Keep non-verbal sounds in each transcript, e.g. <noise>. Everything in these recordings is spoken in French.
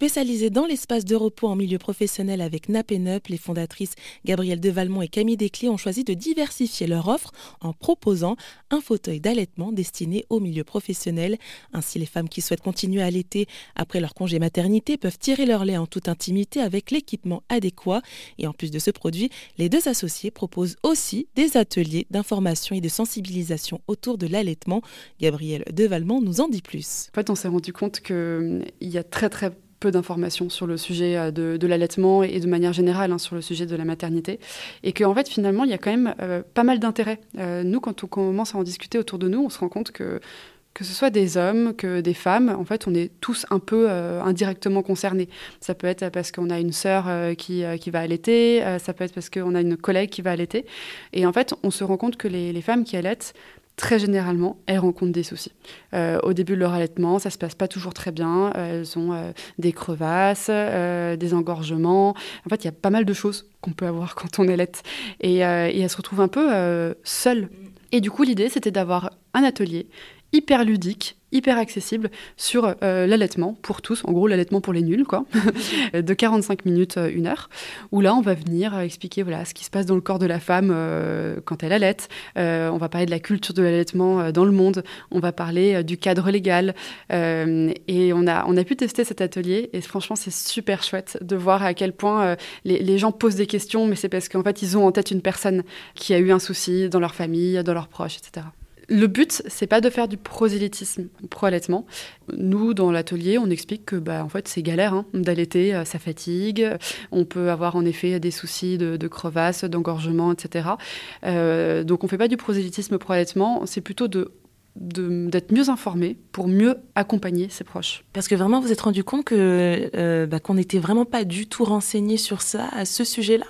Spécialisées dans l'espace de repos en milieu professionnel avec Napenup, les fondatrices Gabrielle Devalmont et Camille Desclés ont choisi de diversifier leur offre en proposant un fauteuil d'allaitement destiné au milieu professionnel. Ainsi, les femmes qui souhaitent continuer à allaiter après leur congé maternité peuvent tirer leur lait en toute intimité avec l'équipement adéquat. Et en plus de ce produit, les deux associés proposent aussi des ateliers d'information et de sensibilisation autour de l'allaitement. Gabrielle Devalmont nous en dit plus. En fait, on s'est rendu compte qu'il hum, y a très très peu d'informations sur le sujet euh, de, l'allaitement et de manière générale hein, sur le sujet de la maternité. Et qu'en en fait, finalement, il y a quand même euh, pas mal d'intérêt. Euh, nous, quand on commence à en discuter autour de nous, on se rend compte que que ce soit des hommes, que des femmes, en fait, on est tous un peu indirectement concernés. Ça peut être parce qu'on a une sœur qui, qui, va allaiter, ça peut être parce qu'on a une collègue qui va allaiter. Et en fait, on se rend compte que les femmes qui allaitent, très généralement, elles rencontrent des soucis. Euh, au début de leur allaitement, ça se passe pas toujours très bien. Euh, elles ont euh, des crevasses, des engorgements. En fait, il y a pas mal de choses qu'on peut avoir quand on allaite. Et, et elles se retrouvent un peu seules. Et du coup, l'idée, c'était d'avoir un atelier hyper ludique, hyper accessible sur euh, l'allaitement pour tous, en gros l'allaitement pour les nuls, quoi, <laughs> de 45 minutes, euh, une heure, où là on va venir euh, expliquer voilà, ce qui se passe dans le corps de la femme quand elle allaite, on va parler de la culture de l'allaitement dans le monde, on va parler du cadre légal, et on a, on a pu tester cet atelier, et franchement c'est super chouette de voir à quel point les, gens posent des questions, mais c'est parce qu'en fait ils ont en tête une personne qui a eu un souci dans leur famille, dans leurs proches, etc. Le but, c'est pas de faire du prosélytisme pro-allaitement. Nous, dans l'atelier, on explique que bah, en fait, c'est galère hein, d'allaiter, euh, ça fatigue. On peut avoir en effet des soucis de, de crevasse, d'engorgement, etc. Euh, donc, on fait pas du prosélytisme pro-allaitement, c'est plutôt de d'être mieux informé pour mieux accompagner ses proches. Parce que vraiment, vous êtes rendu compte que euh, bah, qu'on n'était vraiment pas du tout renseigné sur ça, à ce sujet-là?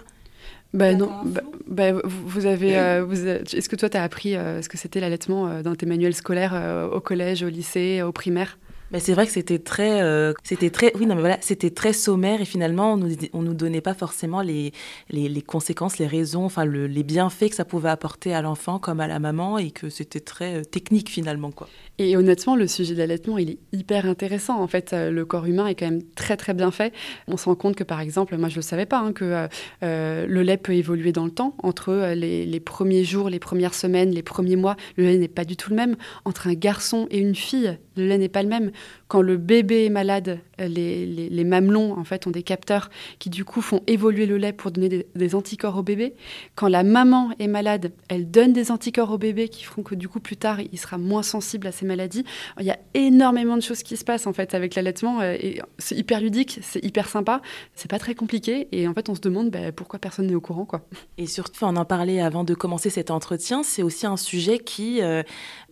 Ben non, bah, bah, vous avez, euh, vous est-ce que toi tu as appris euh, ce que c'était l'allaitement euh, dans tes manuels scolaires au collège, au lycée, au primaire? Mais c'est vrai que c'était très, c'était très, oui non mais voilà, c'était très sommaire et finalement on nous, nous donnait pas forcément les, les, les conséquences, les raisons, enfin le, les bienfaits que ça pouvait apporter à l'enfant comme à la maman et que c'était très technique finalement quoi. Et honnêtement, le sujet de l'allaitement, il est hyper intéressant. En fait, euh, le corps humain est quand même très très bien fait. On se rend compte que, par exemple, moi je le savais pas, hein, que euh, euh, le lait peut évoluer dans le temps. Entre les, premiers jours, les premières semaines, les premiers mois, le lait n'est pas du tout le même. Entre un garçon et une fille, le lait n'est pas le même. Quand le bébé est malade, les, les, mamelons en fait ont des capteurs qui du coup font évoluer le lait pour donner des, anticorps au bébé. Quand la maman est malade, elle donne des anticorps au bébé qui feront que du coup plus tard il sera moins sensible à ces maladie. Il y a énormément de choses qui se passent en fait avec l'allaitement euh, c'est hyper ludique, c'est hyper sympa, c'est pas très compliqué et en fait on se demande bah, pourquoi personne n'est au courant quoi. Et surtout, on en parlait avant de commencer cet entretien, c'est aussi un sujet qui euh,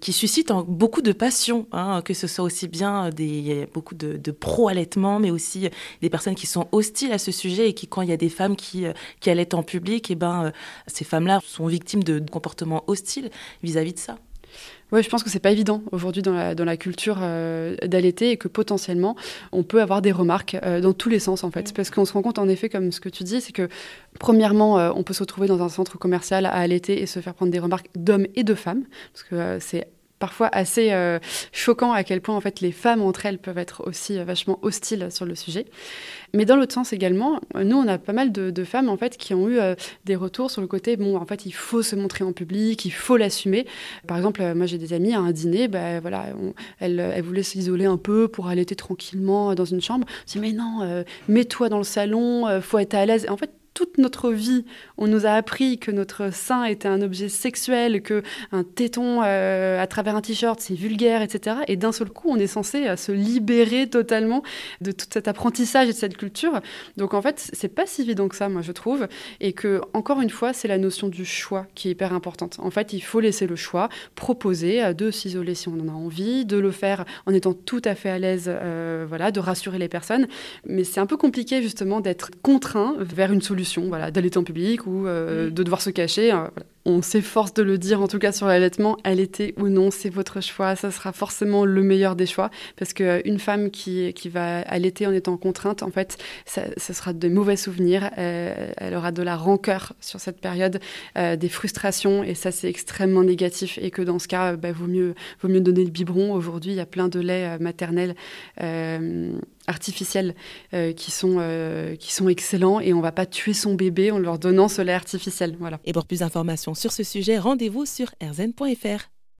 suscite beaucoup de passion, hein, que ce soit aussi bien des beaucoup de, de pro-allaitement, mais aussi des personnes qui sont hostiles à ce sujet et qui quand il y a des femmes qui euh, qui allaitent en public, et ben ces femmes-là sont victimes de comportements hostiles vis à -vis de ça. Oui, je pense que c'est pas évident aujourd'hui dans la, dans la culture euh, d'allaiter et que potentiellement on peut avoir des remarques euh, dans tous les sens en fait. Mm. Parce qu'on se rend compte en effet, comme ce que tu dis, c'est que premièrement, euh, on peut se retrouver dans un centre commercial à allaiter et se faire prendre des remarques d'hommes et de femmes, parce que c'est parfois assez euh, choquant à quel point en fait les femmes entre elles peuvent être aussi euh, vachement hostiles sur le sujet. Mais dans l'autre sens également, nous on a pas mal de, femmes en fait qui ont eu euh, des retours sur le côté bon en fait il faut se montrer en public, il faut l'assumer. Par exemple, moi j'ai des amies à un dîner, ben voilà, elles, elles, voulaient s'isoler un peu pour allaiter tranquillement dans une chambre. Je dis mais non, mets-toi dans le salon, faut être à l'aise. En fait toute notre vie, on nous a appris que notre sein était un objet sexuel, que un téton euh, à travers un t-shirt, c'est vulgaire, etc. Et d'un seul coup, on est censé euh, se libérer totalement de tout cet apprentissage et de cette culture. Donc en fait, c'est pas si évident que ça, moi je trouve, et que encore une fois, c'est la notion du choix qui est hyper importante. En fait, il faut laisser le choix, proposer euh, de s'isoler si on en a envie, de le faire en étant tout à fait à l'aise, voilà, de rassurer les personnes. Mais c'est un peu compliqué justement d'être contraint vers une solution voilà, d'allaiter en public ou euh, de devoir se cacher. Hein, on s'efforce de le dire, en tout cas sur l'allaitement, allaiter ou non, c'est votre choix. Ça sera forcément le meilleur des choix. Parce qu'une femme qui, qui va allaiter en étant contrainte, en fait, ça, sera de mauvais souvenirs. Euh, elle aura de la rancœur sur cette période, euh, des frustrations. Et ça, c'est extrêmement négatif. Et que dans ce cas, bah, vaut, mieux, vaut mieux donner le biberon. Aujourd'hui, il y a plein de laits maternels artificiels euh, qui, sont, euh, qui sont excellents et on va pas tuer son bébé en leur donnant ce lait artificiel. Voilà. Et pour plus d'informations sur ce sujet, rendez-vous sur rzn.fr.